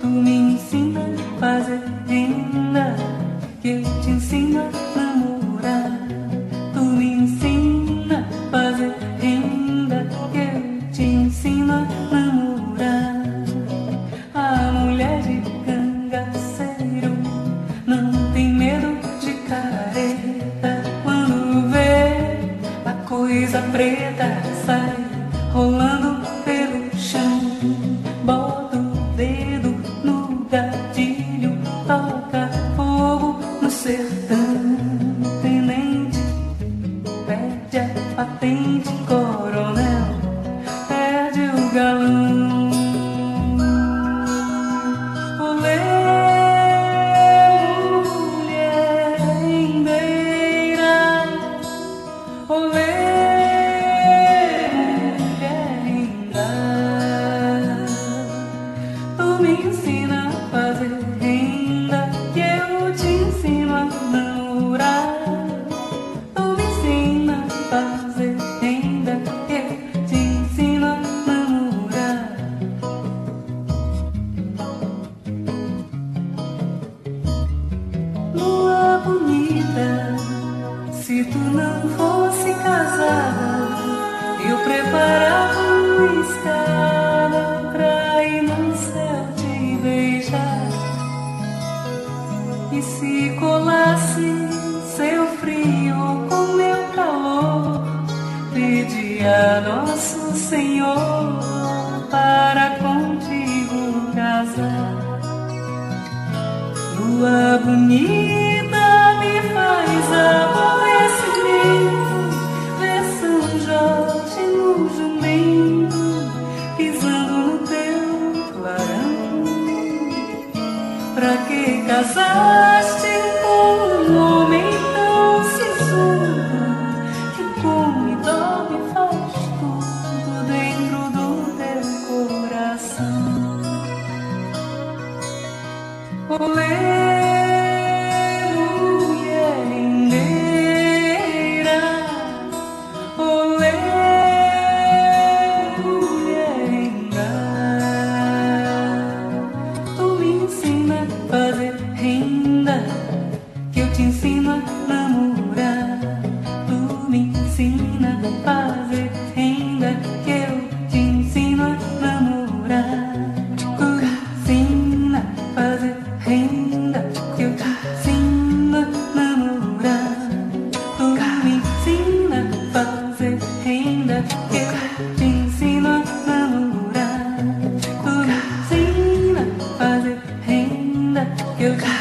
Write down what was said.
Tu me ensina a fazer renda, que eu te ensino a namorar. Tu me ensina a fazer renda, que eu te ensino a namorar. A mulher de cangaceiro não tem medo de careta quando vê a coisa preta. Me ensina a fazer renda, que eu te ensino a namorar. Tu me ensina a fazer renda, que eu te ensino a namorar. Lua bonita, se tu não fosse beijar. E se colasse seu frio com meu calor, pedia a Nosso Senhor para contigo casar. Lua bonita casas renda, que